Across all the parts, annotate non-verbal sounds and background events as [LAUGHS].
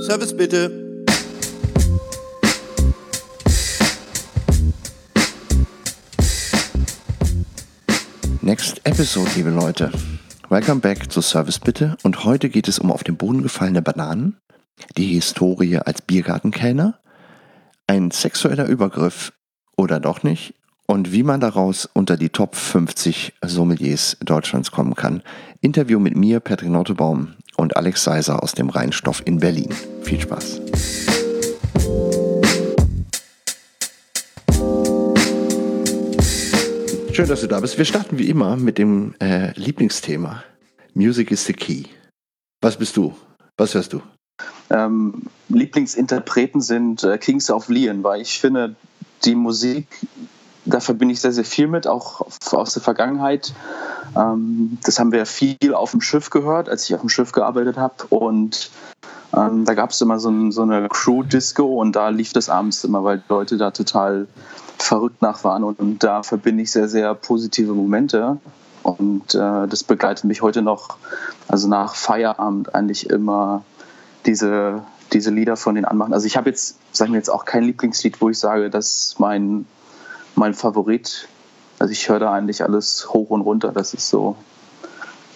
Service bitte. Next episode, liebe Leute. Welcome back zu Service bitte und heute geht es um auf den Boden gefallene Bananen, die Historie als Biergartenkellner, ein sexueller Übergriff oder doch nicht und wie man daraus unter die Top 50 Sommeliers Deutschlands kommen kann. Interview mit mir, Patrick Nottebaum und Alex Seiser aus dem Rheinstoff in Berlin. Viel Spaß. Schön, dass du da bist. Wir starten wie immer mit dem äh, Lieblingsthema. Music is the key. Was bist du? Was hörst du? Ähm, Lieblingsinterpreten sind äh, Kings of Leon, weil ich finde, die Musik, da verbinde ich sehr, sehr viel mit, auch aus der Vergangenheit. Ähm, das haben wir viel auf dem Schiff gehört, als ich auf dem Schiff gearbeitet habe. Und ähm, da gab es immer so, ein, so eine Crew-Disco und da lief das abends immer, weil Leute da total verrückt nach waren. Und, da verbinde ich sehr, sehr positive Momente. Und äh, das begleitet mich heute noch, also nach Feierabend eigentlich immer diese, diese Lieder von den anmachen. Also ich habe jetzt, sagen wir jetzt auch kein Lieblingslied, wo ich sage, das ist mein, mein Favorit. Also ich höre da eigentlich alles hoch und runter. Das ist so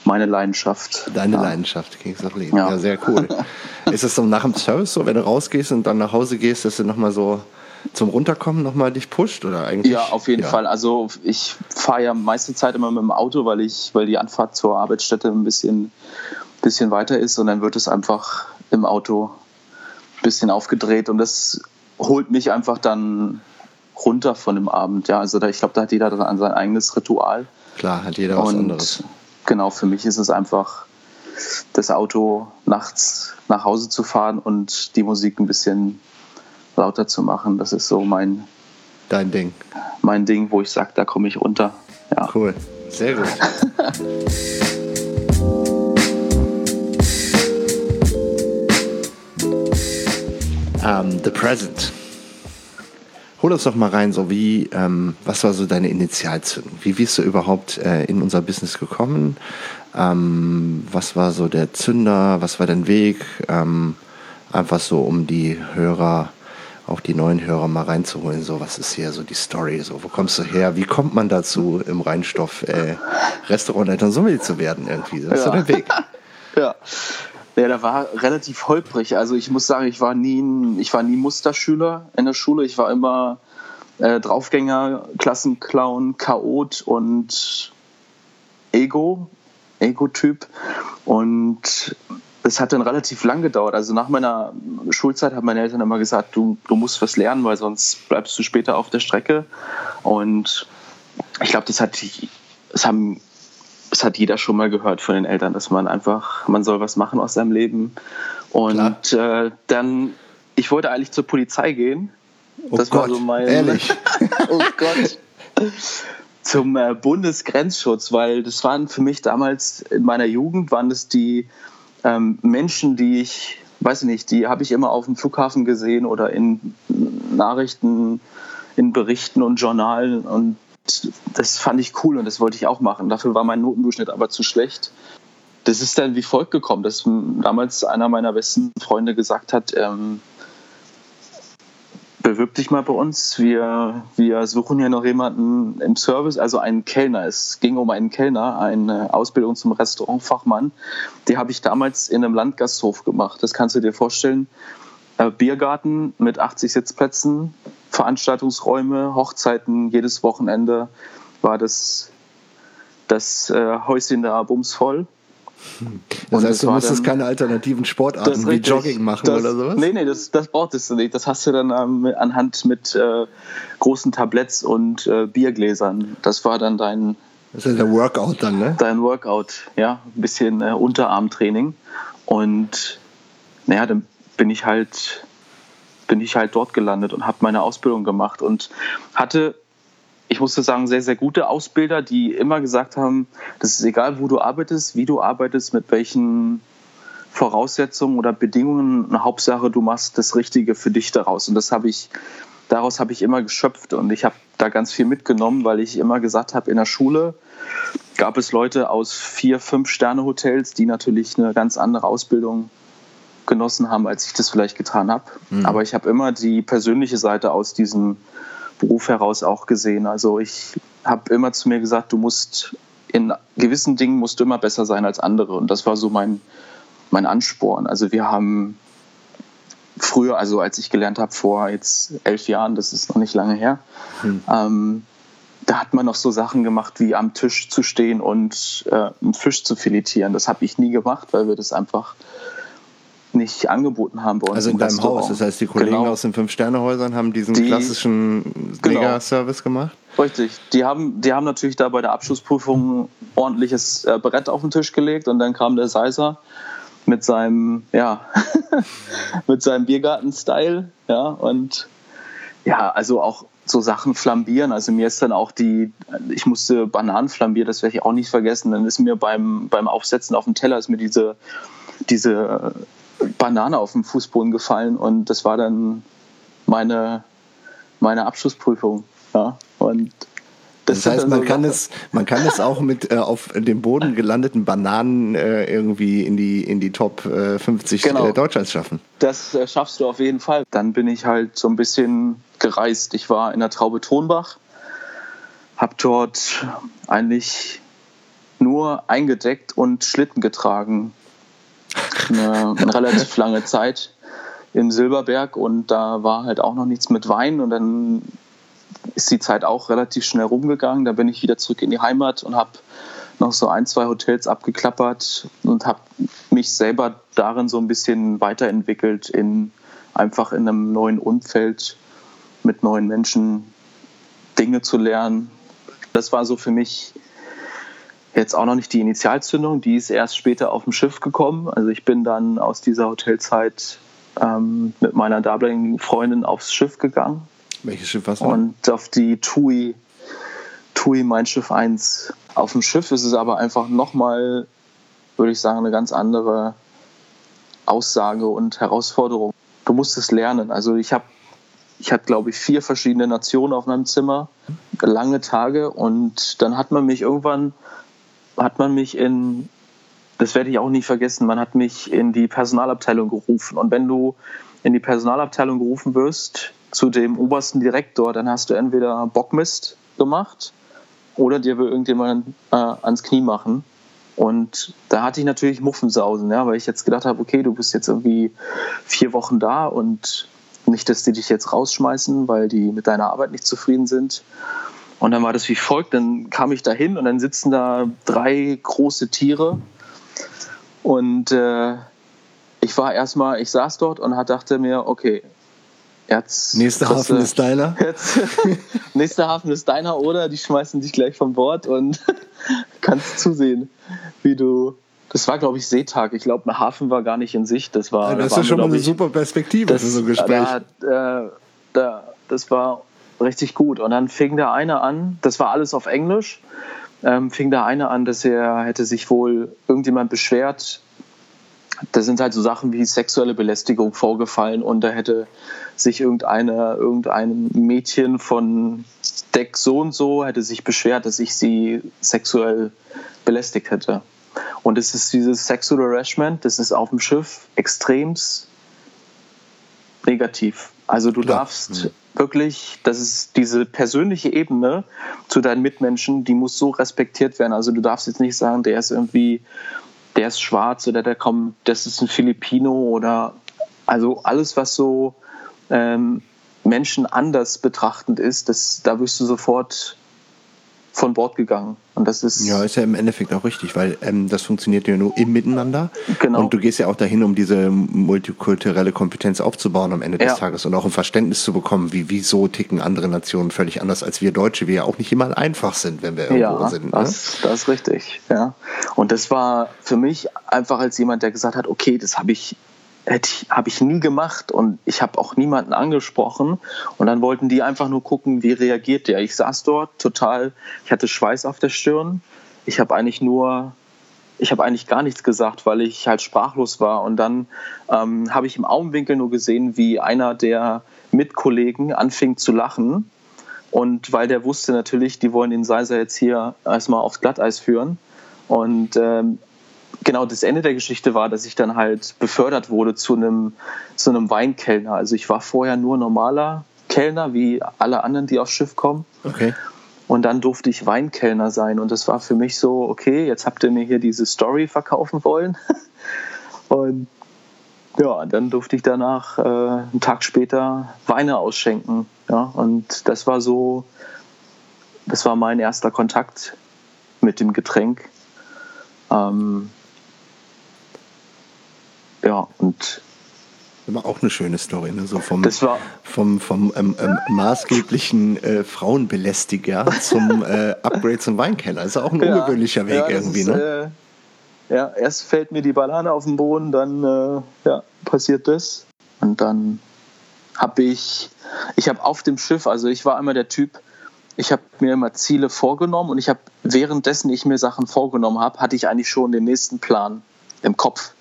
meine Leidenschaft. Deine ja. Leidenschaft, Kings of Leon. Ja. Ja. sehr cool. [LAUGHS] ist es so nach dem Service so, wenn du rausgehst und dann nach Hause gehst, dass du nochmal so zum Runterkommen nochmal dich pusht oder eigentlich? Ja, auf jeden ja. Fall. Also ich fahre ja meiste Zeit immer mit dem Auto, weil ich, weil die Anfahrt zur Arbeitsstätte ein bisschen, bisschen weiter ist und dann wird es einfach im Auto ein bisschen aufgedreht und das holt mich einfach dann runter von dem Abend. Ja, also da, ich glaube, da hat jeder dann sein eigenes Ritual. Klar, hat jeder was und anderes. genau, für mich ist es einfach das Auto nachts nach Hause zu fahren und die Musik ein bisschen lauter zu machen. Das ist so mein, Dein Ding. mein Ding, wo ich sage, da komme ich runter. Ja. Cool. Sehr gut. [LAUGHS] ähm, the Present. Hol uns doch mal rein, so wie, ähm, was war so deine Initialzündung? Wie bist du überhaupt äh, in unser Business gekommen? Ähm, was war so der Zünder? Was war dein Weg? Ähm, einfach so, um die Hörer, auch die neuen Hörer mal reinzuholen. So, was ist hier so die Story? So, wo kommst du her? Wie kommt man dazu, im Rheinstoff äh, Restaurantleiter Sommelier zu werden irgendwie? Was ist so Ja. dein Weg? [LAUGHS] Ja. Ja, der war relativ holprig. Also ich muss sagen, ich war nie, ein, ich war nie Musterschüler in der Schule. Ich war immer äh, Draufgänger, Klassenclown, Chaot und Ego, Ego-Typ. Und es hat dann relativ lang gedauert. Also nach meiner Schulzeit haben meine Eltern immer gesagt, du, du musst was lernen, weil sonst bleibst du später auf der Strecke. Und ich glaube, das hat, das haben das hat jeder schon mal gehört von den Eltern, dass man einfach, man soll was machen aus seinem Leben. Und äh, dann, ich wollte eigentlich zur Polizei gehen. Oh das Gott, war so mein. ehrlich? [LAUGHS] oh Gott. Zum äh, Bundesgrenzschutz, weil das waren für mich damals in meiner Jugend, waren das die ähm, Menschen, die ich, weiß ich nicht, die habe ich immer auf dem Flughafen gesehen oder in Nachrichten, in Berichten und Journalen und das fand ich cool und das wollte ich auch machen. Dafür war mein Notendurchschnitt aber zu schlecht. Das ist dann wie folgt gekommen, dass damals einer meiner besten Freunde gesagt hat, ähm, bewirb dich mal bei uns. Wir, wir suchen hier noch jemanden im Service, also einen Kellner. Es ging um einen Kellner, eine Ausbildung zum Restaurantfachmann. Die habe ich damals in einem Landgasthof gemacht. Das kannst du dir vorstellen. Äh, Biergarten mit 80 Sitzplätzen, Veranstaltungsräume, Hochzeiten jedes Wochenende war das, das äh, Häuschen da bumsvoll. Das Und heißt, du musstest dann- keine alternativen Sportarten wie richtig. Jogging machen das, oder sowas? Nee, nee, das, das brauchtest du nicht. Das hast du dann ähm, anhand mit äh, großen Tabletts und äh, Biergläsern. Das war dann dein, Das ist der Workout dann, ne? dein Workout, ja, ein bisschen äh, Unterarmtraining. Und naja, dann bin ich halt, bin ich halt dort gelandet und habe meine Ausbildung gemacht und hatte, ich musste sagen, sehr, sehr gute Ausbilder, die immer gesagt haben, das ist egal, wo du arbeitest, wie du arbeitest, mit welchen Voraussetzungen oder Bedingungen. Hauptsache, du machst das Richtige für dich daraus. Und das habe ich, daraus habe ich immer geschöpft und ich habe da ganz viel mitgenommen, weil ich immer gesagt habe, in der Schule gab es Leute aus vier, fünf Sterne Hotels, die natürlich eine ganz andere Ausbildung genossen haben, als ich das vielleicht getan habe. Mhm. Aber ich habe immer die persönliche Seite aus diesem Beruf heraus auch gesehen. Also ich habe immer zu mir gesagt, du musst in gewissen Dingen musst du immer besser sein als andere. Und das war so mein, mein Ansporn. Also wir haben früher, also als ich gelernt habe, vor jetzt elf Jahren, das ist noch nicht lange her, mhm. ähm, da hat man noch so Sachen gemacht, wie am Tisch zu stehen und äh, einen Fisch zu filetieren. Das habe ich nie gemacht, weil wir das einfach nicht angeboten haben bei uns. Also in deinem Restaurant. Haus, das heißt, die Kollegen genau. aus den Fünf-Sterne-Häusern haben diesen die, klassischen genau. Mega-Service gemacht? Richtig. Die haben, die haben natürlich da bei der Abschlussprüfung ordentliches äh, Brett auf den Tisch gelegt und dann kam der Seiser mit seinem, ja, [LAUGHS] mit seinem Biergarten-Style, ja, und ja, also auch so Sachen flambieren. Also mir ist dann auch die, ich musste Bananen flambieren, das werde ich auch nicht vergessen. Dann ist mir beim, beim Aufsetzen auf dem Teller ist mir diese, diese Banane auf dem Fußboden gefallen und das war dann meine, meine Abschlussprüfung. Ja. Und das, das heißt, man, so kann es, man kann es auch mit äh, auf dem Boden gelandeten Bananen äh, irgendwie in die, in die Top äh, 50 genau. Deutschlands schaffen. Das äh, schaffst du auf jeden Fall. Dann bin ich halt so ein bisschen gereist. Ich war in der Traube Tonbach, habe dort eigentlich nur eingedeckt und Schlitten getragen eine, eine relativ lange Zeit im Silberberg und da war halt auch noch nichts mit Wein und dann ist die Zeit auch relativ schnell rumgegangen. Da bin ich wieder zurück in die Heimat und habe noch so ein, zwei Hotels abgeklappert und habe mich selber darin so ein bisschen weiterentwickelt in einfach in einem neuen Umfeld mit neuen Menschen Dinge zu lernen. Das war so für mich jetzt auch noch nicht die Initialzündung, die ist erst später auf dem Schiff gekommen. Also ich bin dann aus dieser Hotelzeit ähm, mit meiner damaligen Freundin aufs Schiff gegangen. Welches Schiff warst du? Und auf die TUI, TUI Mein Schiff 1. Auf dem Schiff ist es aber einfach nochmal, würde ich sagen, eine ganz andere Aussage und Herausforderung. Du musst es lernen. Also ich habe ich hatte, glaube ich, vier verschiedene Nationen auf meinem Zimmer, lange Tage und dann hat man mich irgendwann hat man mich in, das werde ich auch nie vergessen, man hat mich in die Personalabteilung gerufen. Und wenn du in die Personalabteilung gerufen wirst, zu dem obersten Direktor, dann hast du entweder Bockmist gemacht oder dir will irgendjemand äh, ans Knie machen. Und da hatte ich natürlich Muffensausen, ja, weil ich jetzt gedacht habe, okay, du bist jetzt irgendwie vier Wochen da und nicht, dass die dich jetzt rausschmeißen, weil die mit deiner Arbeit nicht zufrieden sind. Und dann war das wie folgt, dann kam ich da hin und dann sitzen da drei große Tiere und äh, ich war erstmal, ich saß dort und dachte mir, okay, jetzt. Nächster Hafen ist deiner. [LAUGHS] Jetzt, [LAUGHS] nächster Hafen ist deiner oder die schmeißen dich gleich von Bord und [LAUGHS] kannst zusehen, wie du. Das war, glaube ich, Seetag. Ich glaube, ein Hafen war gar nicht in Sicht. Das war. Ja, das da ist schon mal eine ich, super Perspektive das, für so ein Gespräch. Da, äh, da, das war richtig gut. Und dann fing der eine an, das war alles auf Englisch, ähm, fing der eine an, dass er hätte sich wohl irgendjemand beschwert. Das sind halt so Sachen wie sexuelle Belästigung vorgefallen und da hätte sich irgendeine, irgendein Mädchen von Deck so und so hätte sich beschwert, dass ich sie sexuell belästigt hätte. Und es ist dieses Sexual Harassment, das ist auf dem Schiff extremst negativ. Also du Klar. darfst wirklich, das ist diese persönliche Ebene zu deinen Mitmenschen, die muss so respektiert werden. Also du darfst jetzt nicht sagen, der ist irgendwie, der ist schwarz oder der kommt, das ist ein Filipino oder also alles, was so ähm, Menschen anders betrachtend ist, das, da wirst du sofort von Bord gegangen. Und das ist. Ja, ist ja im Endeffekt auch richtig, weil ähm, das funktioniert ja nur im Miteinander. Genau. Und du gehst ja auch dahin, um diese multikulturelle Kompetenz aufzubauen am Ende ja. des Tages und auch ein Verständnis zu bekommen, wie wieso ticken andere Nationen völlig anders als wir Deutsche, wir ja auch nicht immer einfach sind, wenn wir irgendwo ja, sind. Ne? Das, das ist richtig, ja. Und das war für mich einfach als jemand, der gesagt hat, okay, das habe ich habe ich nie gemacht und ich habe auch niemanden angesprochen. Und dann wollten die einfach nur gucken, wie reagiert der. Ich saß dort total, ich hatte Schweiß auf der Stirn. Ich habe eigentlich nur, ich habe eigentlich gar nichts gesagt, weil ich halt sprachlos war. Und dann ähm, habe ich im Augenwinkel nur gesehen, wie einer der Mitkollegen anfing zu lachen. Und weil der wusste natürlich, die wollen den Seiser jetzt hier erstmal aufs Glatteis führen. Und ähm, genau, das Ende der Geschichte war, dass ich dann halt befördert wurde zu einem, zu einem Weinkellner. Also ich war vorher nur normaler Kellner, wie alle anderen, die aufs Schiff kommen. Okay. Und dann durfte ich Weinkellner sein. Und das war für mich so, okay, jetzt habt ihr mir hier diese Story verkaufen wollen. [LAUGHS] und ja, dann durfte ich danach äh, einen Tag später Weine ausschenken. Ja, und das war so, das war mein erster Kontakt mit dem Getränk. Ähm, ja, und war auch eine schöne Story, ne? So vom, das war, vom, vom ähm, ähm, maßgeblichen äh, Frauenbelästiger [LAUGHS] zum äh, Upgrade zum Weinkeller. ist auch ein ja, ungewöhnlicher Weg ja, irgendwie, ist, ne? Äh, ja, erst fällt mir die Banane auf den Boden, dann äh, ja, passiert das. Und dann habe ich, ich habe auf dem Schiff, also ich war immer der Typ, ich habe mir immer Ziele vorgenommen und ich habe währenddessen ich mir Sachen vorgenommen habe, hatte ich eigentlich schon den nächsten Plan im Kopf.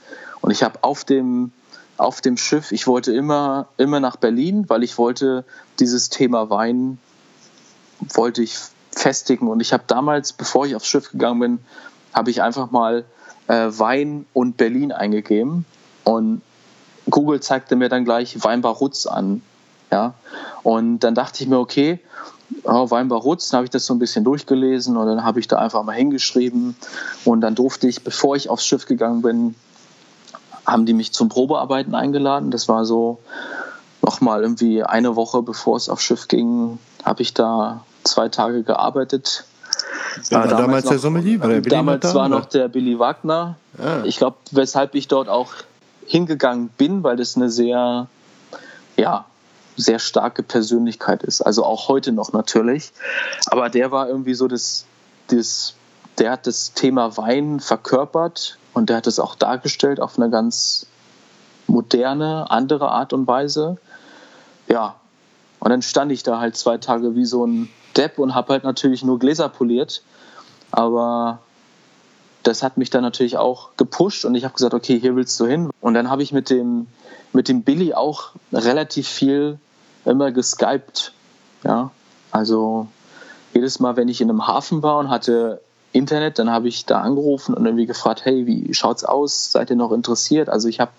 Und ich habe auf dem auf dem Schiff, ich wollte immer, immer nach Berlin, weil ich wollte dieses Thema Wein, wollte ich festigen. Und ich habe damals, bevor ich aufs Schiff gegangen bin, habe ich einfach mal äh, Wein und Berlin eingegeben. Und Google zeigte mir dann gleich Weinbar Rutz an. Ja? Und dann dachte ich mir, okay, oh, Weinbar Rutz, dann habe ich das so ein bisschen durchgelesen und dann habe ich da einfach mal hingeschrieben. Und dann durfte ich, bevor ich aufs Schiff gegangen bin, haben die mich zum Probearbeiten eingeladen. Das war so nochmal irgendwie eine Woche bevor es aufs Schiff ging, habe ich da zwei Tage gearbeitet. War damals, damals noch, der Sommelier? War der Billy damals da, war noch der Billy Wagner. Ah. Ich glaube, weshalb ich dort auch hingegangen bin, weil das eine sehr, ja, sehr starke Persönlichkeit ist. Also auch heute noch natürlich. Aber der war irgendwie so das, das der hat das Thema Wein verkörpert und der hat es auch dargestellt auf eine ganz moderne, andere Art und Weise. Ja, und dann stand ich da halt zwei Tage wie so ein Depp und habe halt natürlich nur Gläser poliert. Aber das hat mich dann natürlich auch gepusht und ich habe gesagt, okay, hier willst du hin. Und dann habe ich mit dem, mit dem Billy auch relativ viel immer geskypt. Ja, also jedes Mal, wenn ich in einem Hafen war und hatte Internet, dann habe ich da angerufen und irgendwie gefragt, hey, wie schaut's aus? Seid ihr noch interessiert? Also ich habe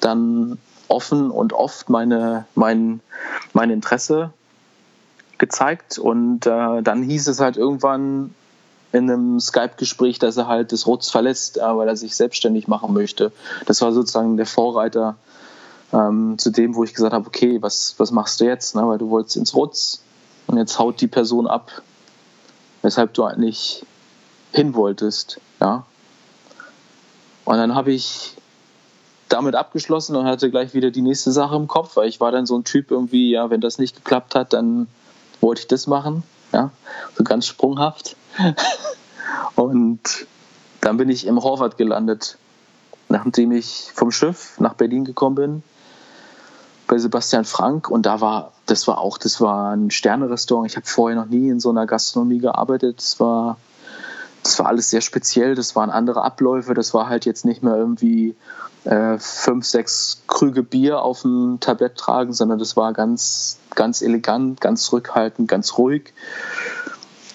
dann offen und oft meine, mein, mein Interesse gezeigt und äh, dann hieß es halt irgendwann in einem Skype-Gespräch, dass er halt das Rutz verlässt, äh, weil er sich selbstständig machen möchte. Das war sozusagen der Vorreiter ähm, zu dem, wo ich gesagt habe, okay, was, was machst du jetzt? Ne? Weil du wolltest ins Rutz und jetzt haut die Person ab, weshalb du eigentlich hin wolltest. Ja. Und dann habe ich damit abgeschlossen und hatte gleich wieder die nächste Sache im Kopf, weil ich war dann so ein Typ irgendwie, ja, wenn das nicht geklappt hat, dann wollte ich das machen, ja, so ganz sprunghaft. [LAUGHS] und dann bin ich im Horvath gelandet, nachdem ich vom Schiff nach Berlin gekommen bin, bei Sebastian Frank und da war, das war auch, das war ein Sterne-Restaurant. Ich habe vorher noch nie in so einer Gastronomie gearbeitet. Es war das war alles sehr speziell, das waren andere Abläufe, das war halt jetzt nicht mehr irgendwie äh, fünf, sechs Krüge Bier auf dem Tablett tragen, sondern das war ganz, ganz elegant, ganz zurückhaltend, ganz ruhig.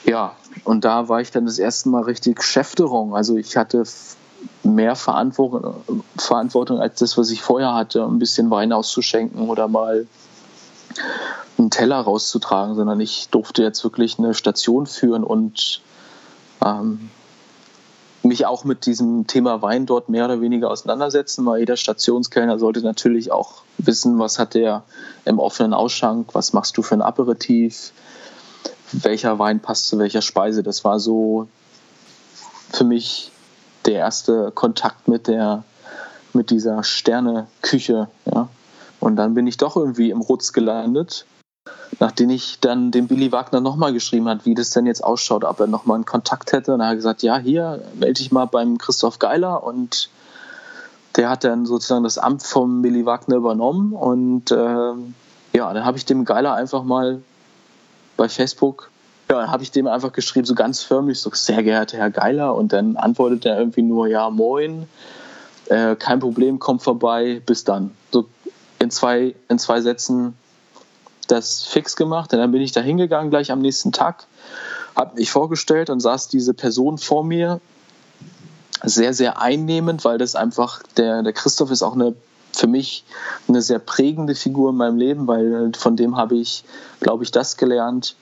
Ja, und da war ich dann das erste Mal richtig Chefterung. Also ich hatte mehr Verantwortung, Verantwortung als das, was ich vorher hatte, ein bisschen Wein auszuschenken oder mal einen Teller rauszutragen, sondern ich durfte jetzt wirklich eine Station führen und ähm, mich auch mit diesem Thema Wein dort mehr oder weniger auseinandersetzen, weil jeder Stationskellner sollte natürlich auch wissen, was hat der im offenen Ausschank, was machst du für ein Aperitif, welcher Wein passt zu welcher Speise. Das war so für mich der erste Kontakt mit der mit dieser Sterneküche. Ja. Und dann bin ich doch irgendwie im Rutz gelandet nachdem ich dann dem Billy Wagner nochmal geschrieben hat, wie das denn jetzt ausschaut, ob er nochmal einen Kontakt hätte. Und er hat gesagt, ja, hier, melde dich mal beim Christoph Geiler und der hat dann sozusagen das Amt vom Billy Wagner übernommen und äh, ja, dann habe ich dem Geiler einfach mal bei Facebook, ja, dann habe ich dem einfach geschrieben, so ganz förmlich, so sehr geehrter Herr Geiler und dann antwortet er irgendwie nur, ja, moin, äh, kein Problem, komm vorbei, bis dann. So in zwei, in zwei Sätzen das fix gemacht. Und dann bin ich da hingegangen gleich am nächsten Tag, habe mich vorgestellt und saß diese Person vor mir. sehr, sehr einnehmend, weil das einfach, der, der Christoph ist auch eine für mich eine sehr prägende Figur in meinem Leben, weil von dem habe ich, glaube ich, das gelernt,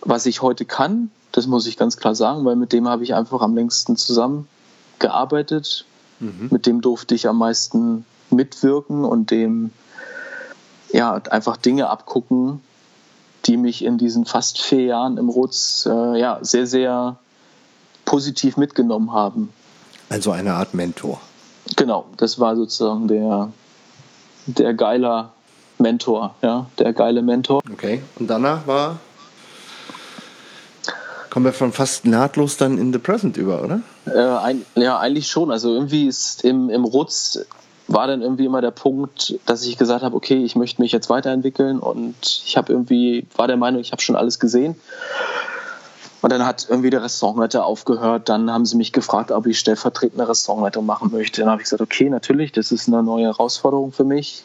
was ich heute kann. Das muss ich ganz klar sagen, weil mit dem habe ich einfach am längsten zusammengearbeitet. Mhm. Mit dem durfte ich am meisten mitwirken und dem ja einfach Dinge abgucken, die mich in diesen fast vier Jahren im Rutz äh, ja sehr, sehr positiv mitgenommen haben. Also eine Art Mentor. Genau, das war sozusagen der, der geiler Mentor, ja, der geile Mentor. Okay, und danach war, kommen wir von fast nahtlos dann in The Present über, oder? Äh, ein, ja, eigentlich schon. Also irgendwie ist im, im Rutz war dann irgendwie immer der Punkt, dass ich gesagt habe, okay, ich möchte mich jetzt weiterentwickeln und ich habe irgendwie, war der Meinung, ich habe schon alles gesehen und dann hat irgendwie der Restaurantleiter aufgehört. Dann haben sie mich gefragt, ob ich stellvertretende Restaurantleitung machen möchte. Dann habe ich gesagt, okay, natürlich, das ist eine neue Herausforderung für mich.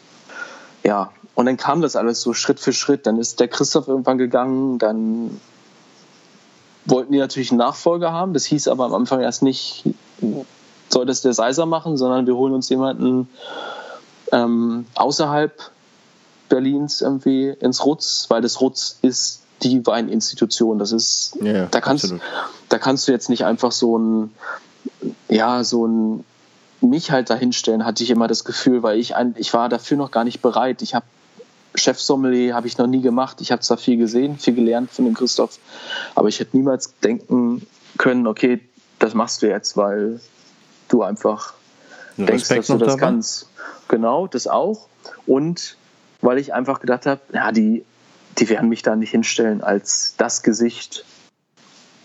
Ja, und dann kam das alles so Schritt für Schritt. Dann ist der Christoph irgendwann gegangen. Dann wollten die natürlich einen Nachfolger haben. Das hieß aber am Anfang erst nicht, soll das der Seiser machen, sondern wir holen uns jemanden ähm, außerhalb Berlins irgendwie ins Rutz, weil das Rutz ist die Weininstitution. Das ist, ja, da kannst, da kannst du jetzt nicht einfach so ein, ja, so ein mich halt dahinstellen, hatte ich immer das Gefühl, weil ich ein, ich war dafür noch gar nicht bereit. Ich habe Chefsommelier habe ich noch nie gemacht. Ich habe zwar viel gesehen, viel gelernt von dem Christoph, aber ich hätte niemals denken können, okay, das machst du jetzt, weil du einfach denkst, dass du das dabei? kannst. Genau, das auch. Und weil ich einfach gedacht habe, ja, die die werden mich da nicht hinstellen als das Gesicht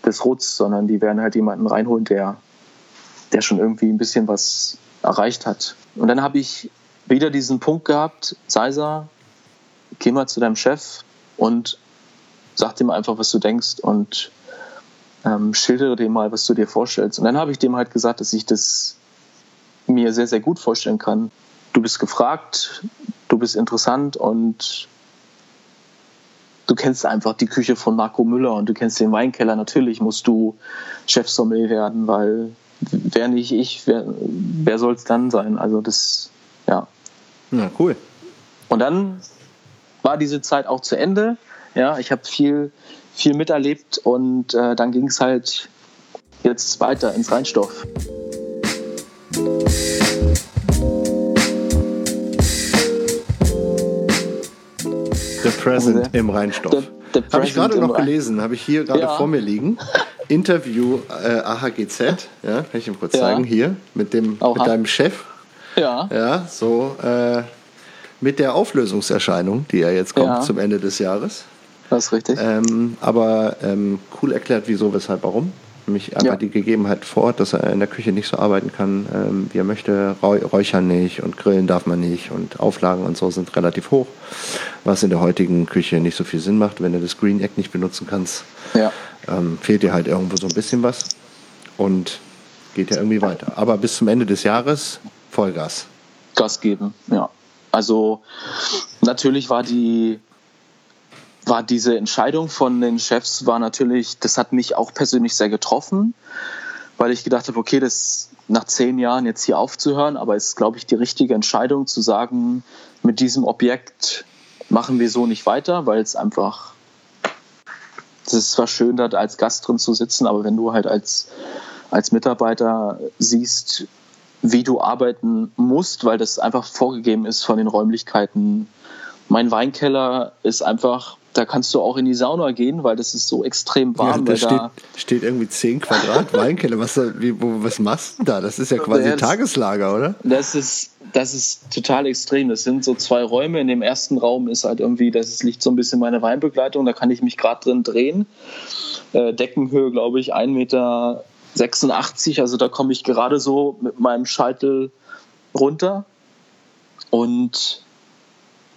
des Rutz, sondern die werden halt jemanden reinholen, der, der schon irgendwie ein bisschen was erreicht hat. Und dann habe ich wieder diesen Punkt gehabt, Seiser, geh mal zu deinem Chef und sag dem einfach, was du denkst und ähm, schildere dem mal, was du dir vorstellst. Und dann habe ich dem halt gesagt, dass ich das mir sehr, sehr gut vorstellen kann. Du bist gefragt, du bist interessant und du kennst einfach die Küche von Marco Müller und du kennst den Weinkeller. Natürlich musst du Chefsommelier werden, weil wer nicht ich, wer, wer soll es dann sein? Also das, ja. Ja, cool. Und dann war diese Zeit auch zu Ende. Ja, ich habe viel, viel miterlebt und äh, dann ging es halt jetzt weiter ins Rheinstoff. The Present also im Rheinstoff. Habe ich gerade noch gelesen, habe ich hier gerade ja. vor mir liegen. Interview äh, AHGZ, ja, kann ich ihm kurz ja. zeigen, hier mit, dem, mit deinem Chef. Ja. Ja, so äh, mit der Auflösungserscheinung, die ja jetzt kommt ja. zum Ende des Jahres. Das ist richtig. Ähm, aber ähm, cool erklärt, wieso, weshalb, warum mich einfach ja. die Gegebenheit vor Ort, dass er in der Küche nicht so arbeiten kann, ähm, wie er möchte. Räuchern nicht und grillen darf man nicht und Auflagen und so sind relativ hoch, was in der heutigen Küche nicht so viel Sinn macht. Wenn du das Green Egg nicht benutzen kannst, ja. ähm, fehlt dir halt irgendwo so ein bisschen was und geht ja irgendwie weiter. Aber bis zum Ende des Jahres Vollgas. Gas geben, ja. Also natürlich war die war diese Entscheidung von den Chefs war natürlich, das hat mich auch persönlich sehr getroffen, weil ich gedacht habe, okay, das nach zehn Jahren jetzt hier aufzuhören, aber es ist, glaube ich, die richtige Entscheidung zu sagen, mit diesem Objekt machen wir so nicht weiter, weil es einfach, es ist zwar schön, da als Gast drin zu sitzen, aber wenn du halt als, als Mitarbeiter siehst, wie du arbeiten musst, weil das einfach vorgegeben ist von den Räumlichkeiten. Mein Weinkeller ist einfach da kannst du auch in die Sauna gehen, weil das ist so extrem warm. Ja, da steht, da steht, irgendwie 10 Quadrat Weinkeller. Was, wie, wo, was machst du da? Das ist ja quasi ja, Tageslager, oder? Das ist, das ist total extrem. Das sind so zwei Räume. In dem ersten Raum ist halt irgendwie, das liegt so ein bisschen meine Weinbegleitung. Da kann ich mich gerade drin drehen. Äh, Deckenhöhe, glaube ich, 1,86 Meter. Also da komme ich gerade so mit meinem Scheitel runter. Und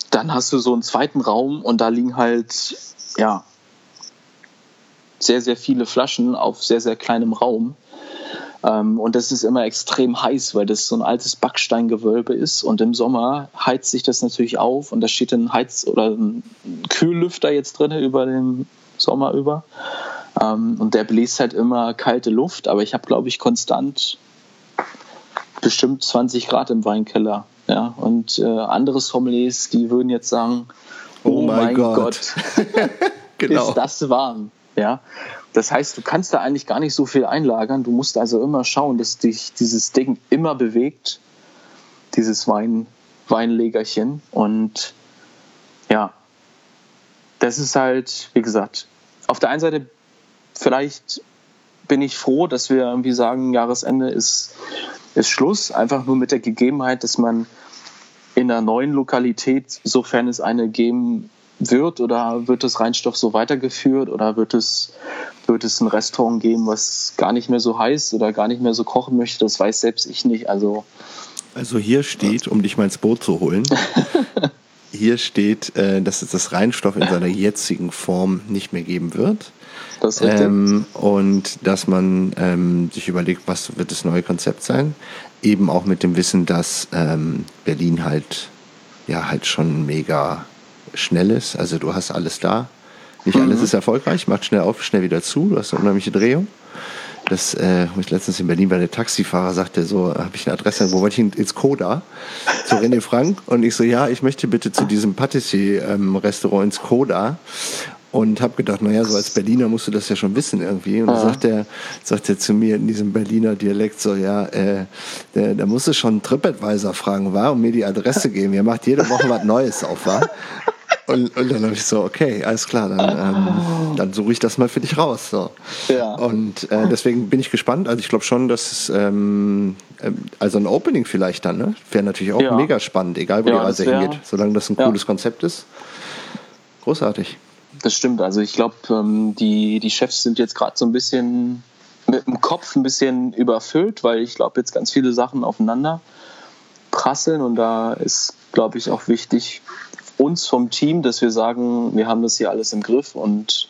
dann hast du so einen zweiten Raum und da liegen halt, ja, sehr, sehr viele Flaschen auf sehr, sehr kleinem Raum. Ähm, und das ist immer extrem heiß, weil das so ein altes Backsteingewölbe ist. Und im Sommer heizt sich das natürlich auf und da steht ein Heiz- oder ein Kühllüfter jetzt drin über den Sommer über. Ähm, und der bläst halt immer kalte Luft, aber ich habe, glaube ich, konstant bestimmt 20 Grad im Weinkeller. Ja, und äh, andere Sommeliers, die würden jetzt sagen, oh, oh mein, Gott, Gott. [LAUGHS] [LAUGHS] genau. ist das warm. Ja, das heißt, du kannst da eigentlich gar nicht so viel einlagern. Du musst also immer schauen, dass dich dieses Ding immer bewegt, dieses Wein, Weinlegerchen. Und ja, das ist halt, wie gesagt, auf der einen Seite vielleicht bin ich froh, dass wir irgendwie sagen, Jahresende ist, ist Schluss. Einfach nur mit der Gegebenheit, dass man in einer neuen Lokalität, sofern es eine geben wird, oder wird das Reinstoff so weitergeführt oder wird es, wird es ein Restaurant geben, was gar nicht mehr so heißt oder gar nicht mehr so kochen möchte, das weiß selbst ich nicht. Also, also hier steht, um dich mal ins Boot zu holen, [LAUGHS] hier steht, äh, dass es das Reinstoff in seiner jetzigen Form nicht mehr geben wird. Das. Ähm, und dass man ähm, sich überlegt, was wird das neue Konzept sein. Eben auch mit dem Wissen, dass ähm, Berlin halt ja halt schon mega schnell ist. Also du hast alles da. Nicht mhm. alles ist erfolgreich, macht schnell auf, schnell wieder zu. Du hast eine unheimliche Drehung. Das, äh, ich letztens in Berlin war, der Taxifahrer sagte so, habe ich eine Adresse, wo wollte ich ins Koda? Zu René Frank. Und ich so, ja, ich möchte bitte zu diesem Patissier-Restaurant ins Koda und habe gedacht, naja, so als Berliner musst du das ja schon wissen irgendwie. Und dann sagt er, sagt er zu mir in diesem Berliner Dialekt so, ja, äh, da, da musst du schon TripAdvisor fragen, war und mir die Adresse [LAUGHS] geben. Ihr macht jede Woche was Neues auf, war. Und, und dann habe ich so, okay, alles klar, dann, ähm, dann suche ich das mal für dich raus. So. Ja. Und äh, deswegen bin ich gespannt. Also ich glaube schon, dass es, ähm, ähm, also ein Opening vielleicht dann, ne? Wäre natürlich auch ja. mega spannend, egal wo ja, die Reise hingeht, solange das ein cooles Konzept ist. Großartig. Das stimmt. Also ich glaube, ähm, die, die Chefs sind jetzt gerade so ein bisschen mit dem Kopf ein bisschen überfüllt, weil ich glaube, jetzt ganz viele Sachen aufeinander prasseln und da ist, glaube ich, auch wichtig, uns vom Team, dass wir sagen, wir haben das hier alles im Griff und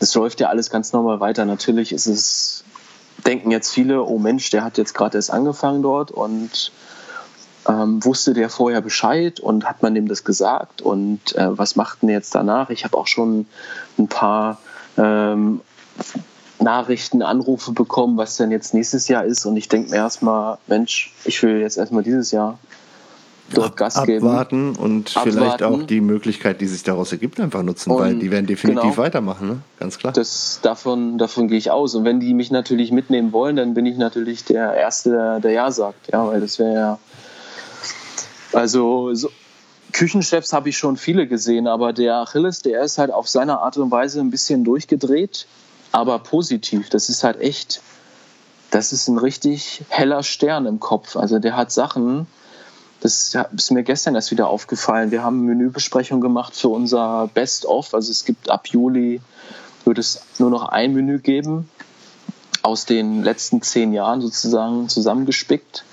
es läuft ja alles ganz normal weiter. Natürlich ist es, denken jetzt viele, oh Mensch, der hat jetzt gerade erst angefangen dort und ähm, wusste der vorher Bescheid und hat man dem das gesagt und äh, was macht denn jetzt danach? Ich habe auch schon ein paar ähm, Nachrichten, Anrufe bekommen, was denn jetzt nächstes Jahr ist und ich denke mir erstmal, Mensch, ich will jetzt erstmal dieses Jahr dort Gas geben. Abwarten und abwarten. vielleicht auch die Möglichkeit, die sich daraus ergibt, einfach nutzen, und weil die werden definitiv genau, weitermachen, ne? ganz klar. Das, davon, davon gehe ich aus. Und wenn die mich natürlich mitnehmen wollen, dann bin ich natürlich der Erste, der, der Ja sagt. Ja, weil das wäre ja. Also so, Küchenchefs habe ich schon viele gesehen, aber der Achilles, der ist halt auf seine Art und Weise ein bisschen durchgedreht, aber positiv. Das ist halt echt, das ist ein richtig heller Stern im Kopf. Also der hat Sachen, das ist mir gestern erst wieder aufgefallen. Wir haben Menübesprechung gemacht für unser Best-of. Also es gibt ab Juli, wird es nur noch ein Menü geben, aus den letzten zehn Jahren sozusagen zusammengespickt.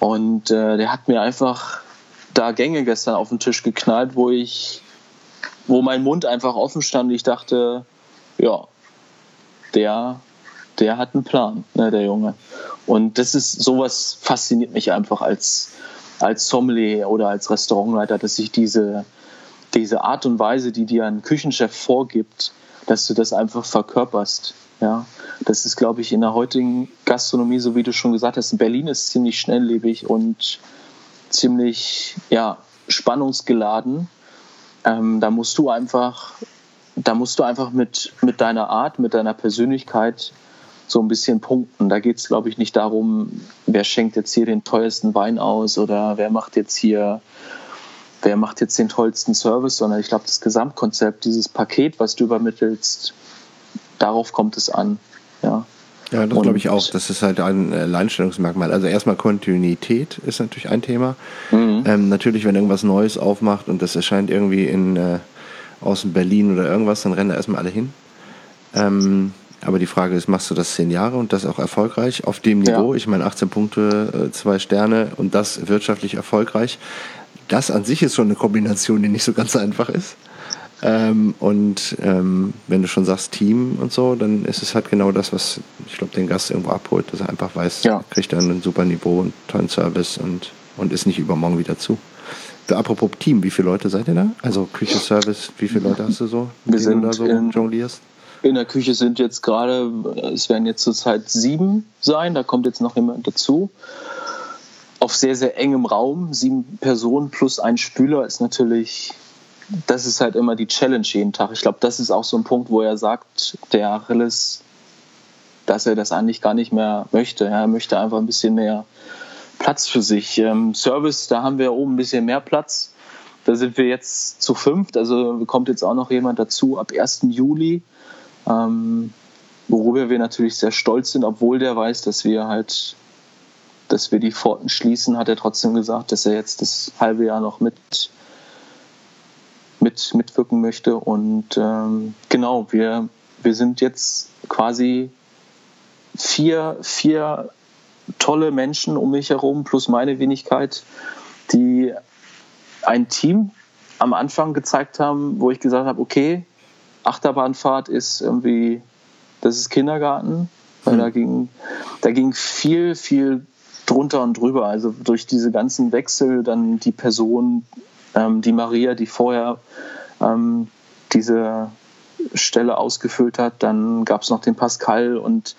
Und äh, der hat mir einfach da Gänge gestern auf den Tisch geknallt, wo ich, wo mein Mund einfach offen stand. Ich dachte, ja, der, der hat einen Plan, ne, der Junge. Und das ist sowas fasziniert mich einfach als als Sommelier oder als Restaurantleiter, dass ich diese, diese Art und Weise, die dir ein Küchenchef vorgibt, dass du das einfach verkörperst. Ja, das ist, glaube ich, in der heutigen Gastronomie, so wie du schon gesagt hast, Berlin ist ziemlich schnelllebig und ziemlich ja, spannungsgeladen. Ähm, da musst du einfach, da musst du einfach mit, mit deiner Art, mit deiner Persönlichkeit so ein bisschen punkten. Da geht es, glaube ich, nicht darum, wer schenkt jetzt hier den teuersten Wein aus oder wer macht jetzt hier, wer macht jetzt den tollsten Service, sondern ich glaube, das Gesamtkonzept, dieses Paket, was du übermittelst, darauf kommt es an. Ja. Ja, das glaube ich auch. Das ist halt ein Alleinstellungsmerkmal. Also erstmal Kontinuität ist natürlich ein Thema. Mhm. Ähm, natürlich, wenn irgendwas Neues aufmacht und das erscheint irgendwie in äh, außen Berlin oder irgendwas, dann rennen da erstmal alle hin. Ähm, aber die Frage ist, machst du das zehn Jahre und das auch erfolgreich auf dem Niveau? Ja. Ich meine, 18 Punkte, äh, zwei Sterne und das wirtschaftlich erfolgreich. Das an sich ist schon eine Kombination, die nicht so ganz einfach ist. Ähm, und ähm, wenn du schon sagst Team und so, dann ist es halt genau das, was ich glaube den Gast irgendwo abholt, dass er einfach weiß, ja. kriegt er ein super Niveau und tollen Service und, und ist nicht übermorgen wieder zu. Apropos Team, wie viele Leute seid ihr da? Also Küche, Service, wie viele Leute hast du so, Wir denen du da so jonglierst? In der Küche sind jetzt gerade, es werden jetzt zurzeit sieben sein, da kommt jetzt noch jemand dazu. auf sehr, sehr engem Raum. Sieben Personen plus ein Spüler ist natürlich, das ist halt immer die Challenge jeden Tag. Ich glaube, das ist auch so ein Punkt, wo er sagt, der Achilles, dass er das eigentlich gar nicht mehr möchte. Er möchte einfach ein bisschen mehr Platz für sich. Ähm, Service, da haben wir oben ein bisschen mehr Platz. Da sind wir jetzt zu fünft, also kommt jetzt auch noch jemand dazu ab 1. Juli, ähm, worüber wir natürlich sehr stolz sind, obwohl der weiß, dass wir halt dass wir die Pforten schließen, hat er trotzdem gesagt, dass er jetzt das halbe Jahr noch mit, mit mitwirken möchte. Und ähm, genau, wir, wir sind jetzt quasi vier, vier tolle Menschen um mich herum, plus meine Wenigkeit, die ein Team am Anfang gezeigt haben, wo ich gesagt habe, okay, Achterbahnfahrt ist irgendwie, das ist Kindergarten, weil mhm. da ging, da ging viel, viel drunter und drüber. Also durch diese ganzen Wechsel, dann die Person, ähm, die Maria, die vorher ähm, diese Stelle ausgefüllt hat, dann gab es noch den Pascal und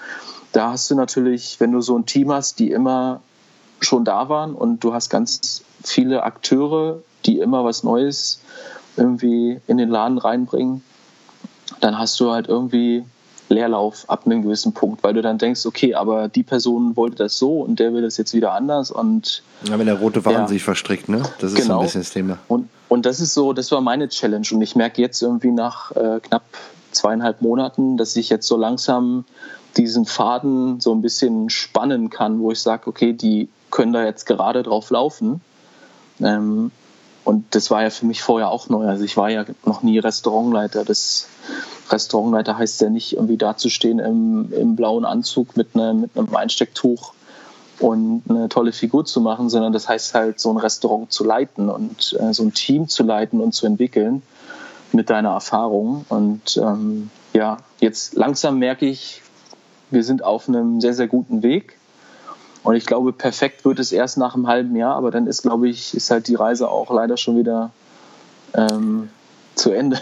da hast du natürlich, wenn du so ein Team hast, die immer schon da waren und du hast ganz viele Akteure, die immer was Neues irgendwie in den Laden reinbringen, dann hast du halt irgendwie Leerlauf ab einem gewissen Punkt, weil du dann denkst, okay, aber die Person wollte das so und der will das jetzt wieder anders und ja, wenn der rote Faden ja. sich verstrickt, ne? Das ist genau. so ein genau. bisschen das Thema. Und, und das ist so, das war meine Challenge und ich merke jetzt irgendwie nach äh, knapp zweieinhalb Monaten, dass ich jetzt so langsam diesen Faden so ein bisschen spannen kann, wo ich sage, okay, die können da jetzt gerade drauf laufen. Ähm, und das war ja für mich vorher auch neu. Also ich war ja noch nie Restaurantleiter. Das Restaurantleiter heißt ja nicht irgendwie dazustehen im, im blauen Anzug mit, ne, mit einem Einstecktuch und eine tolle Figur zu machen, sondern das heißt halt, so ein Restaurant zu leiten und äh, so ein Team zu leiten und zu entwickeln mit deiner Erfahrung. Und ähm, ja, jetzt langsam merke ich, wir sind auf einem sehr, sehr guten Weg. Und ich glaube, perfekt wird es erst nach einem halben Jahr, aber dann ist, glaube ich, ist halt die Reise auch leider schon wieder ähm, zu Ende.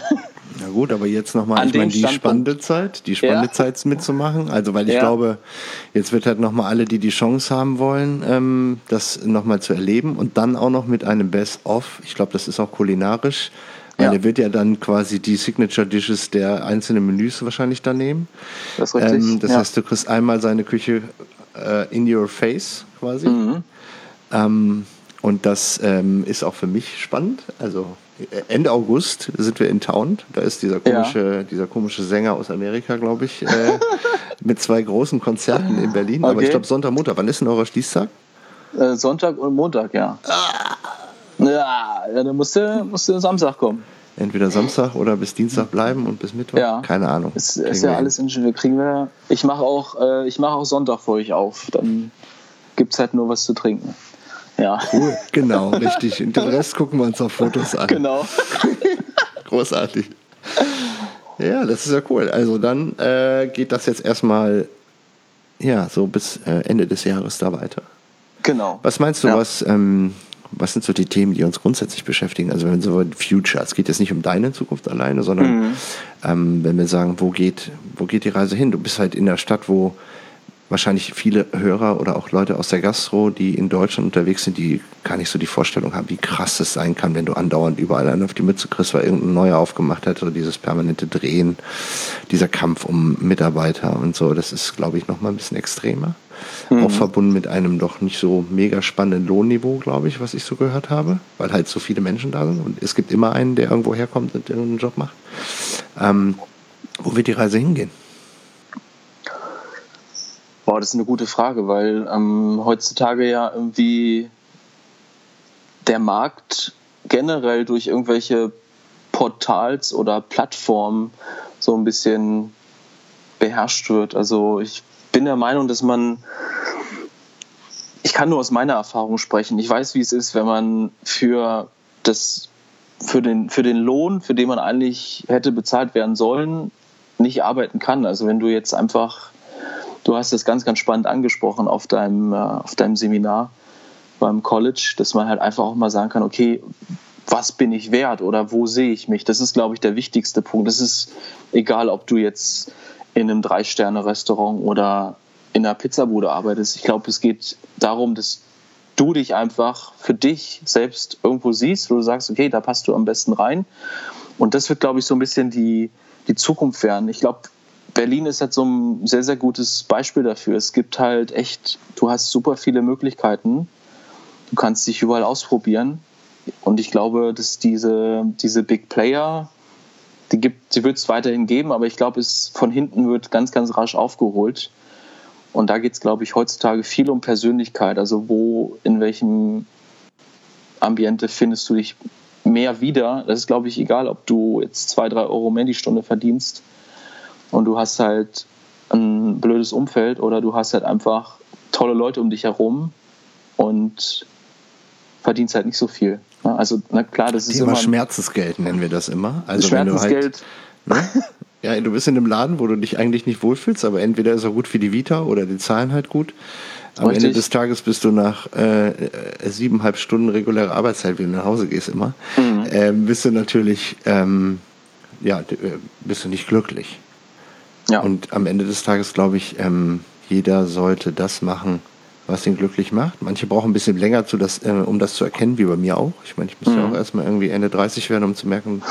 Na gut, aber jetzt nochmal, ich meine, die spannende Zeit, die spannende ja. Zeit mitzumachen. Also, weil ich ja. glaube, jetzt wird halt nochmal alle, die die Chance haben wollen, ähm, das nochmal zu erleben und dann auch noch mit einem Best-of. Ich glaube, das ist auch kulinarisch. Weil ja. er wird ja dann quasi die Signature Dishes der einzelnen Menüs wahrscheinlich da nehmen. Das ist richtig. Ähm, das ja. heißt, du kriegst einmal seine Küche äh, in your face quasi. Mhm. Ähm, und das ähm, ist auch für mich spannend. Also Ende August sind wir in Town. Da ist dieser komische, ja. dieser komische Sänger aus Amerika, glaube ich, äh, [LAUGHS] mit zwei großen Konzerten in Berlin. Okay. Aber ich glaube Sonntag, Montag. Wann ist denn euer Schließtag? Äh, Sonntag und Montag, ja. Ah. Ja, ja dann musst du, musst du Samstag kommen. Entweder Samstag oder bis Dienstag bleiben und bis Mittwoch. Ja. Keine Ahnung. Ist, ist ja alles in wir kriegen wir. Ich mache auch, äh, ich mache auch Sonntag für euch auf. Dann gibt es halt nur was zu trinken. Ja. Cool, [LAUGHS] genau, richtig. Den Rest gucken wir uns auf Fotos an. Genau. [LAUGHS] Großartig. Ja, das ist ja cool. Also dann äh, geht das jetzt erstmal ja, so bis äh, Ende des Jahres da weiter. Genau. Was meinst du, ja. was, ähm, was sind so die Themen, die uns grundsätzlich beschäftigen? Also wenn wir so Future, es geht jetzt nicht um deine Zukunft alleine, sondern mhm. ähm, wenn wir sagen, wo geht, wo geht die Reise hin? Du bist halt in der Stadt, wo wahrscheinlich viele Hörer oder auch Leute aus der Gastro, die in Deutschland unterwegs sind, die gar nicht so die Vorstellung haben, wie krass es sein kann, wenn du andauernd überall einen auf die Mütze kriegst, weil irgendein neuer aufgemacht hat, oder dieses permanente Drehen, dieser Kampf um Mitarbeiter und so, das ist, glaube ich, noch mal ein bisschen extremer. Mhm. Auch verbunden mit einem doch nicht so mega spannenden Lohnniveau, glaube ich, was ich so gehört habe, weil halt so viele Menschen da sind und es gibt immer einen, der irgendwo herkommt und einen Job macht. Ähm, wo wird die Reise hingehen? Boah, das ist eine gute Frage, weil ähm, heutzutage ja irgendwie der Markt generell durch irgendwelche Portals oder Plattformen so ein bisschen beherrscht wird. Also ich bin der Meinung, dass man, ich kann nur aus meiner Erfahrung sprechen. Ich weiß, wie es ist, wenn man für das, für den, für den Lohn, für den man eigentlich hätte bezahlt werden sollen, nicht arbeiten kann. Also wenn du jetzt einfach Du hast es ganz, ganz spannend angesprochen auf deinem, äh, auf deinem Seminar beim College, dass man halt einfach auch mal sagen kann, okay, was bin ich wert oder wo sehe ich mich? Das ist, glaube ich, der wichtigste Punkt. Das ist egal, ob du jetzt in einem Drei-Sterne-Restaurant oder in einer Pizzabude arbeitest. Ich glaube, es geht darum, dass du dich einfach für dich selbst irgendwo siehst, wo du sagst, okay, da passt du am besten rein. Und das wird, glaube ich, so ein bisschen die, die Zukunft werden. Ich glaube, Berlin ist halt so ein sehr, sehr gutes Beispiel dafür. Es gibt halt echt, du hast super viele Möglichkeiten. Du kannst dich überall ausprobieren. Und ich glaube, dass diese, diese Big Player, die, die wird es weiterhin geben, aber ich glaube, es von hinten wird ganz, ganz rasch aufgeholt. Und da geht es, glaube ich, heutzutage viel um Persönlichkeit. Also wo, in welchem Ambiente findest du dich mehr wieder? Das ist, glaube ich, egal, ob du jetzt zwei, drei Euro mehr die Stunde verdienst und du hast halt ein blödes Umfeld oder du hast halt einfach tolle Leute um dich herum und verdienst halt nicht so viel. Also, na klar, das ist Thema immer. Schmerzensgeld nennen wir das immer. Also, Schmerzensgeld. Wenn du halt, ne? Ja, du bist in einem Laden, wo du dich eigentlich nicht wohlfühlst, aber entweder ist er gut für die Vita oder die Zahlen halt gut. Am Richtig. Ende des Tages bist du nach äh, siebeneinhalb Stunden reguläre Arbeitszeit, wie du nach Hause gehst immer, mhm. äh, bist du natürlich, ähm, ja, äh, bist du nicht glücklich. Ja. Und am Ende des Tages glaube ich, ähm, jeder sollte das machen, was ihn glücklich macht. Manche brauchen ein bisschen länger, zu das, äh, um das zu erkennen, wie bei mir auch. Ich meine, ich muss mhm. ja auch erstmal irgendwie Ende 30 werden, um zu merken,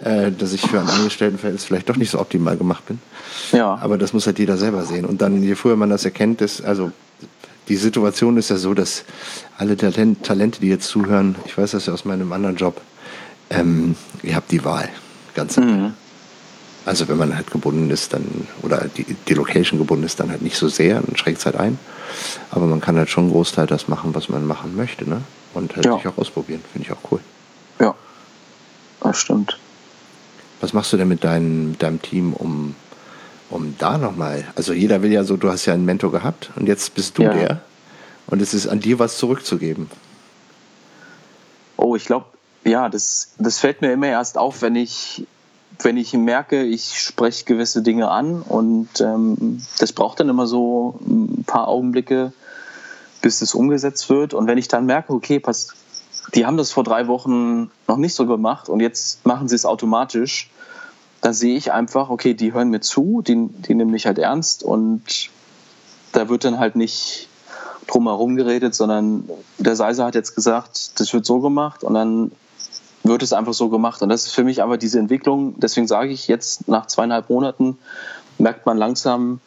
äh, dass ich für ein Angestelltenverhältnis vielleicht doch nicht so optimal gemacht bin. Ja. Aber das muss halt jeder selber sehen. Und dann, je früher man das erkennt, ist, also die Situation ist ja so, dass alle Talent, Talente, die jetzt zuhören, ich weiß das ja aus meinem anderen Job, ähm, ihr habt die Wahl. Ganz. Mhm. Also wenn man halt gebunden ist, dann, oder die, die Location gebunden ist, dann halt nicht so sehr, dann schränkt es halt ein. Aber man kann halt schon einen Großteil das machen, was man machen möchte, ne? Und halt ja. sich auch ausprobieren, finde ich auch cool. Ja, das stimmt. Was machst du denn mit deinem, deinem Team, um, um da nochmal, also jeder will ja so, du hast ja einen Mentor gehabt und jetzt bist du ja. der und es ist an dir was zurückzugeben. Oh, ich glaube, ja, das, das fällt mir immer erst auf, wenn ich wenn ich merke, ich spreche gewisse Dinge an und ähm, das braucht dann immer so ein paar Augenblicke, bis es umgesetzt wird. Und wenn ich dann merke, okay, pass, die haben das vor drei Wochen noch nicht so gemacht und jetzt machen sie es automatisch, dann sehe ich einfach, okay, die hören mir zu, die, die nehmen mich halt ernst und da wird dann halt nicht drumherum geredet, sondern der Seiser hat jetzt gesagt, das wird so gemacht und dann wird es einfach so gemacht. Und das ist für mich aber diese Entwicklung, deswegen sage ich jetzt nach zweieinhalb Monaten, merkt man langsam,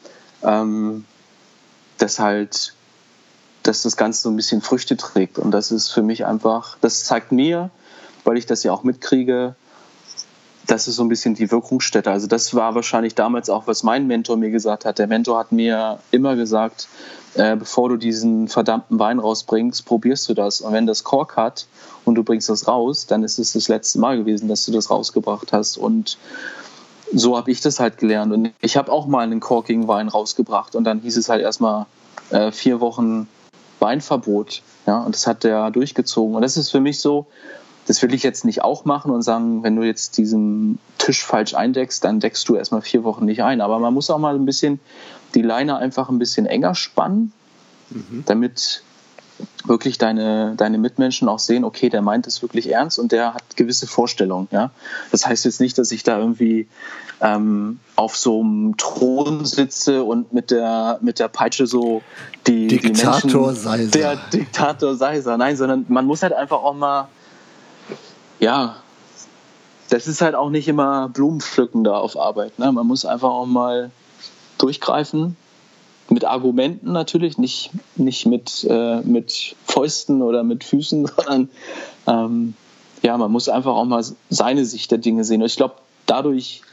ähm, dass halt, dass das Ganze so ein bisschen Früchte trägt. Und das ist für mich einfach, das zeigt mir, weil ich das ja auch mitkriege, das ist so ein bisschen die Wirkungsstätte. Also das war wahrscheinlich damals auch, was mein Mentor mir gesagt hat. Der Mentor hat mir immer gesagt, äh, bevor du diesen verdammten Wein rausbringst, probierst du das. Und wenn das Kork hat und du bringst das raus, dann ist es das letzte Mal gewesen, dass du das rausgebracht hast. Und so habe ich das halt gelernt. Und ich habe auch mal einen korkigen Wein rausgebracht und dann hieß es halt erstmal äh, vier Wochen Weinverbot. Ja, und das hat der durchgezogen. Und das ist für mich so, das will ich jetzt nicht auch machen und sagen, wenn du jetzt diesen Tisch falsch eindeckst, dann deckst du erstmal vier Wochen nicht ein. Aber man muss auch mal ein bisschen die Leine einfach ein bisschen enger spannen, mhm. damit wirklich deine, deine Mitmenschen auch sehen, okay, der meint es wirklich ernst und der hat gewisse Vorstellungen. Ja? Das heißt jetzt nicht, dass ich da irgendwie ähm, auf so einem Thron sitze und mit der, mit der Peitsche so die, Diktator die Menschen, Seiser. Der Diktator Seiser. Nein, sondern man muss halt einfach auch mal, ja, das ist halt auch nicht immer Blumenpflücken da auf Arbeit. Ne? Man muss einfach auch mal durchgreifen. Mit Argumenten natürlich, nicht, nicht mit, äh, mit Fäusten oder mit Füßen, [LAUGHS] sondern ähm, ja, man muss einfach auch mal seine Sicht der Dinge sehen. Und ich glaube, dadurch,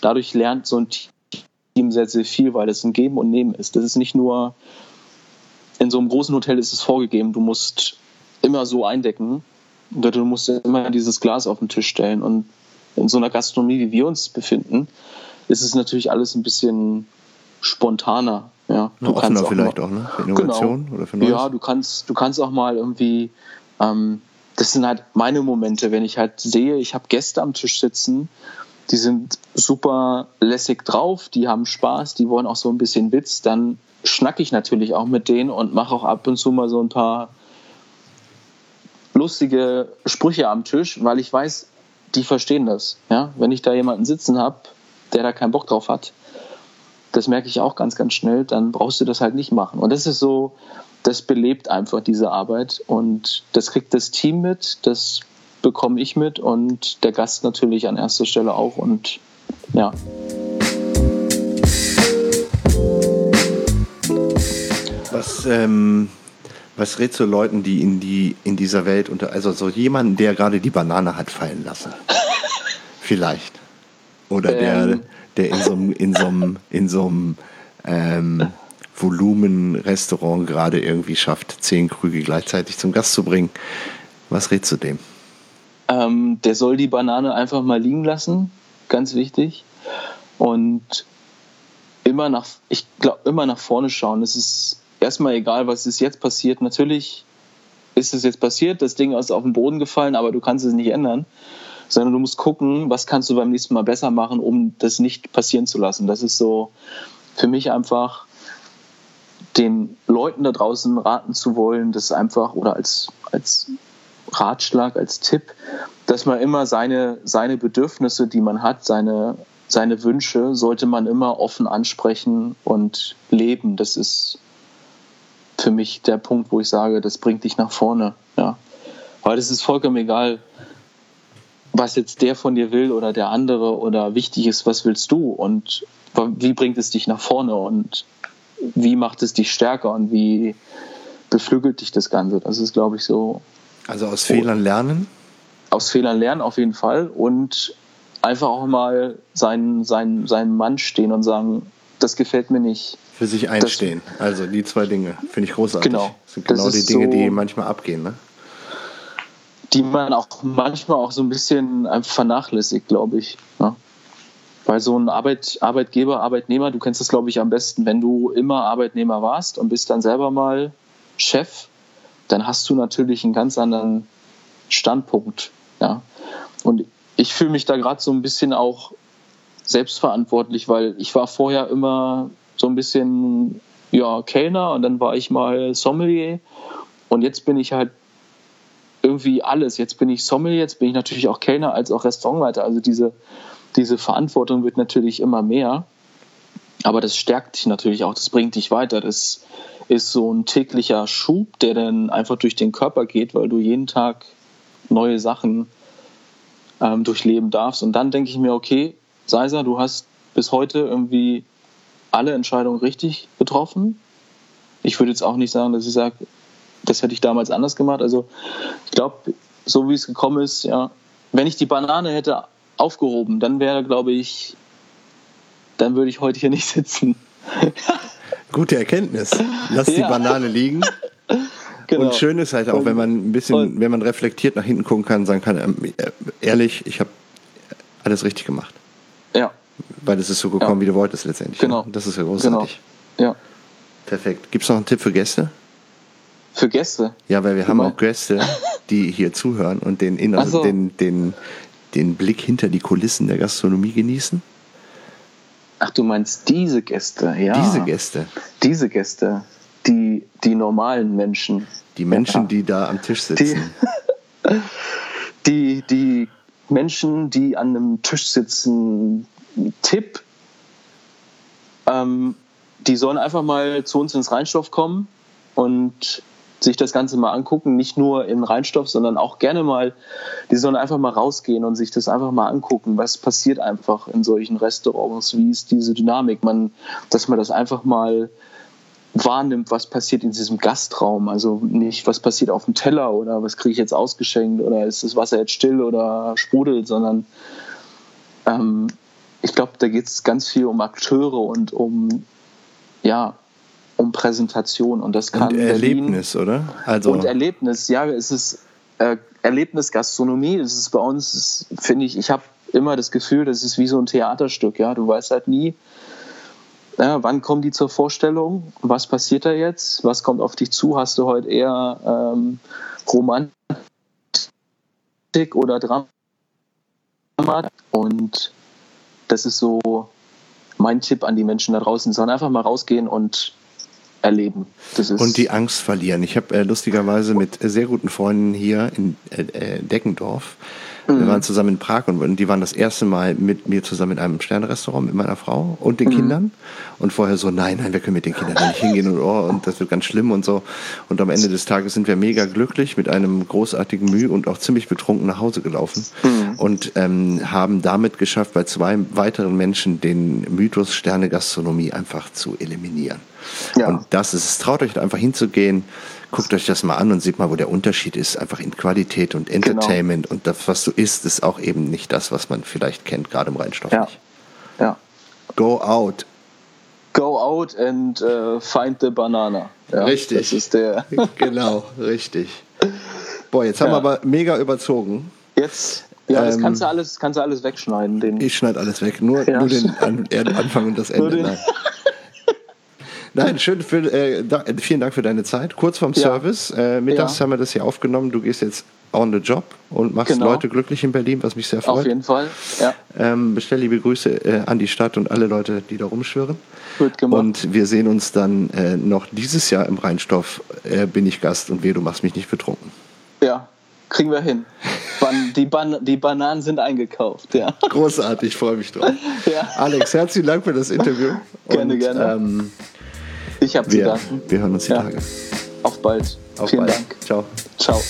dadurch lernt so ein Team sehr, sehr viel, weil es ein Geben und Nehmen ist. Das ist nicht nur, in so einem großen Hotel ist es vorgegeben, du musst immer so eindecken, du musst immer dieses Glas auf den Tisch stellen. Und in so einer Gastronomie, wie wir uns befinden, ist es natürlich alles ein bisschen spontaner. Ja, du offener kannst auch vielleicht mal, auch, ne? Für Innovation genau, oder für Neues. Ja, du kannst, du kannst auch mal irgendwie, ähm, das sind halt meine Momente, wenn ich halt sehe, ich habe Gäste am Tisch sitzen, die sind super lässig drauf, die haben Spaß, die wollen auch so ein bisschen Witz, dann schnacke ich natürlich auch mit denen und mache auch ab und zu mal so ein paar lustige Sprüche am Tisch, weil ich weiß, die verstehen das. Ja? Wenn ich da jemanden sitzen habe, der da keinen Bock drauf hat, das merke ich auch ganz, ganz schnell, dann brauchst du das halt nicht machen. Und das ist so, das belebt einfach diese Arbeit und das kriegt das Team mit, das bekomme ich mit und der Gast natürlich an erster Stelle auch und ja. Was, ähm, was rätst du Leuten, die in, die in dieser Welt unter, also so jemanden, der gerade die Banane hat fallen lassen? [LAUGHS] Vielleicht. Oder der, ähm. der in so einem, in so einem, in so einem ähm, Volumenrestaurant gerade irgendwie schafft, zehn Krüge gleichzeitig zum Gast zu bringen. Was rätst du dem? Ähm, der soll die Banane einfach mal liegen lassen, ganz wichtig. Und immer nach, ich glaube, immer nach vorne schauen. Es ist erstmal egal, was ist jetzt passiert. Natürlich ist es jetzt passiert, das Ding ist auf den Boden gefallen, aber du kannst es nicht ändern. Sondern du musst gucken, was kannst du beim nächsten Mal besser machen, um das nicht passieren zu lassen. Das ist so für mich einfach den Leuten da draußen raten zu wollen, das einfach oder als, als Ratschlag, als Tipp, dass man immer seine, seine Bedürfnisse, die man hat, seine, seine Wünsche, sollte man immer offen ansprechen und leben. Das ist für mich der Punkt, wo ich sage, das bringt dich nach vorne. Ja. Weil es ist vollkommen egal, was jetzt der von dir will oder der andere oder wichtig ist, was willst du und wie bringt es dich nach vorne und wie macht es dich stärker und wie beflügelt dich das Ganze. Das ist, glaube ich, so. Also aus Fehlern lernen? Aus Fehlern lernen auf jeden Fall und einfach auch mal seinen, seinen, seinen Mann stehen und sagen, das gefällt mir nicht. Für sich einstehen. Das, also die zwei Dinge finde ich großartig. Genau. Das sind genau das die Dinge, so, die manchmal abgehen, ne? Die man auch manchmal auch so ein bisschen vernachlässigt, glaube ich. Ne? Weil so ein Arbeit, Arbeitgeber, Arbeitnehmer, du kennst das, glaube ich, am besten, wenn du immer Arbeitnehmer warst und bist dann selber mal Chef, dann hast du natürlich einen ganz anderen Standpunkt. Ja? Und ich fühle mich da gerade so ein bisschen auch selbstverantwortlich, weil ich war vorher immer so ein bisschen ja, Kellner und dann war ich mal Sommelier und jetzt bin ich halt irgendwie alles. Jetzt bin ich Sommelier, jetzt bin ich natürlich auch Kellner als auch Restaurantleiter. Also diese diese Verantwortung wird natürlich immer mehr, aber das stärkt dich natürlich auch, das bringt dich weiter. Das ist so ein täglicher Schub, der dann einfach durch den Körper geht, weil du jeden Tag neue Sachen ähm, durchleben darfst. Und dann denke ich mir, okay, Seiser, du hast bis heute irgendwie alle Entscheidungen richtig getroffen. Ich würde jetzt auch nicht sagen, dass ich sage, das hätte ich damals anders gemacht. Also ich glaube, so wie es gekommen ist, ja, wenn ich die Banane hätte aufgehoben, dann wäre, glaube ich, dann würde ich heute hier [LAUGHS] nicht sitzen. Gute Erkenntnis. Lass ja. die Banane liegen. [LAUGHS] Genau. Und schön ist halt auch, wenn man ein bisschen, und, wenn man reflektiert nach hinten gucken kann, sagen kann, ähm, äh, ehrlich, ich habe alles richtig gemacht. Ja. Weil es ist so gekommen, ja. wie du wolltest letztendlich. Genau. Das ist ja großartig. Genau. Ja. Perfekt. Gibt es noch einen Tipp für Gäste? Für Gäste? Ja, weil wir haben auch Gäste, die hier zuhören und den, Inner so. den, den, den Blick hinter die Kulissen der Gastronomie genießen? Ach, du meinst diese Gäste, ja. Diese Gäste. Diese Gäste, die, die normalen Menschen. Die Menschen, ja. die da am Tisch sitzen. Die, [LAUGHS] die, die Menschen, die an einem Tisch sitzen, Tipp, ähm, die sollen einfach mal zu uns ins Rheinstoff kommen und sich das Ganze mal angucken, nicht nur in Reinstoff, sondern auch gerne mal, die sollen einfach mal rausgehen und sich das einfach mal angucken, was passiert einfach in solchen Restaurants, wie ist diese Dynamik, man, dass man das einfach mal wahrnimmt, was passiert in diesem Gastraum, also nicht, was passiert auf dem Teller oder was kriege ich jetzt ausgeschenkt oder ist das Wasser jetzt still oder sprudelt, sondern ähm, ich glaube, da geht es ganz viel um Akteure und um ja, um Präsentation und das kann und Erlebnis, Berlin, oder? Also und Erlebnis, ja, es ist äh, Erlebnis Gastronomie. Das ist bei uns, finde ich, ich habe immer das Gefühl, das ist wie so ein Theaterstück. Ja, du weißt halt nie, ja, wann kommen die zur Vorstellung, was passiert da jetzt, was kommt auf dich zu? Hast du heute eher ähm, Romantik oder Drama? Und das ist so mein Tipp an die Menschen da draußen, sondern einfach mal rausgehen und erleben. und die Angst verlieren. Ich habe äh, lustigerweise mit sehr guten Freunden hier in äh, äh Deckendorf Wir waren zusammen in Prag und die waren das erste Mal mit mir zusammen in einem Sternrestaurant mit meiner Frau und den Kindern. Und vorher so, nein, nein, wir können mit den Kindern da nicht hingehen und, oh, und das wird ganz schlimm und so. Und am Ende des Tages sind wir mega glücklich mit einem großartigen Mühe und auch ziemlich betrunken nach Hause gelaufen und ähm, haben damit geschafft, bei zwei weiteren Menschen den Mythos Sterne Gastronomie einfach zu eliminieren. Ja. Und das ist es. Traut euch einfach hinzugehen, guckt euch das mal an und seht mal, wo der Unterschied ist. Einfach in Qualität und Entertainment. Und das, was du isst, ist auch eben nicht das, was man vielleicht kennt, gerade im Reinstoff Ja. nicht. Ja. Go out. Go out and äh, find the banana. Ja, Richtig. Das ist der. [LAUGHS] genau, richtig. Boah, jetzt haben Ja. wir aber mega überzogen. Jetzt. Ja, das Ähm, kannst du alles, kannst du alles wegschneiden. Den, Ich schneide alles weg, nur, Ja. nur den An äh, Anfang und das [LAUGHS] Ende. [LAUGHS] Nein. Schön, für, äh, da, vielen Dank für deine Zeit. Kurz vorm Ja. Service. Äh, mittags Ja. haben wir das hier aufgenommen. Du gehst jetzt on the job und machst Genau. Leute glücklich in Berlin, was mich sehr auf freut. jeden Fall. Ja, Ähm, bestell liebe Grüße äh, an die Stadt und alle Leute, die da rumschwirren. wird gemacht. Und wir sehen uns dann äh, noch dieses Jahr im Rheinstoff. Äh, bin ich Gast und weh, du machst mich nicht betrunken. ja, kriegen wir hin. Ban die, Ban die Bananen sind eingekauft. Ja. Großartig, freue mich drauf. [LAUGHS] Ja. Alex, herzlichen Dank für das Interview. Gerne, und, gerne. Ähm, ich habe zu danken. Wir hören uns die ja. Tage. Auf bald. Auf Vielen bald. Dank. Ciao. Ciao.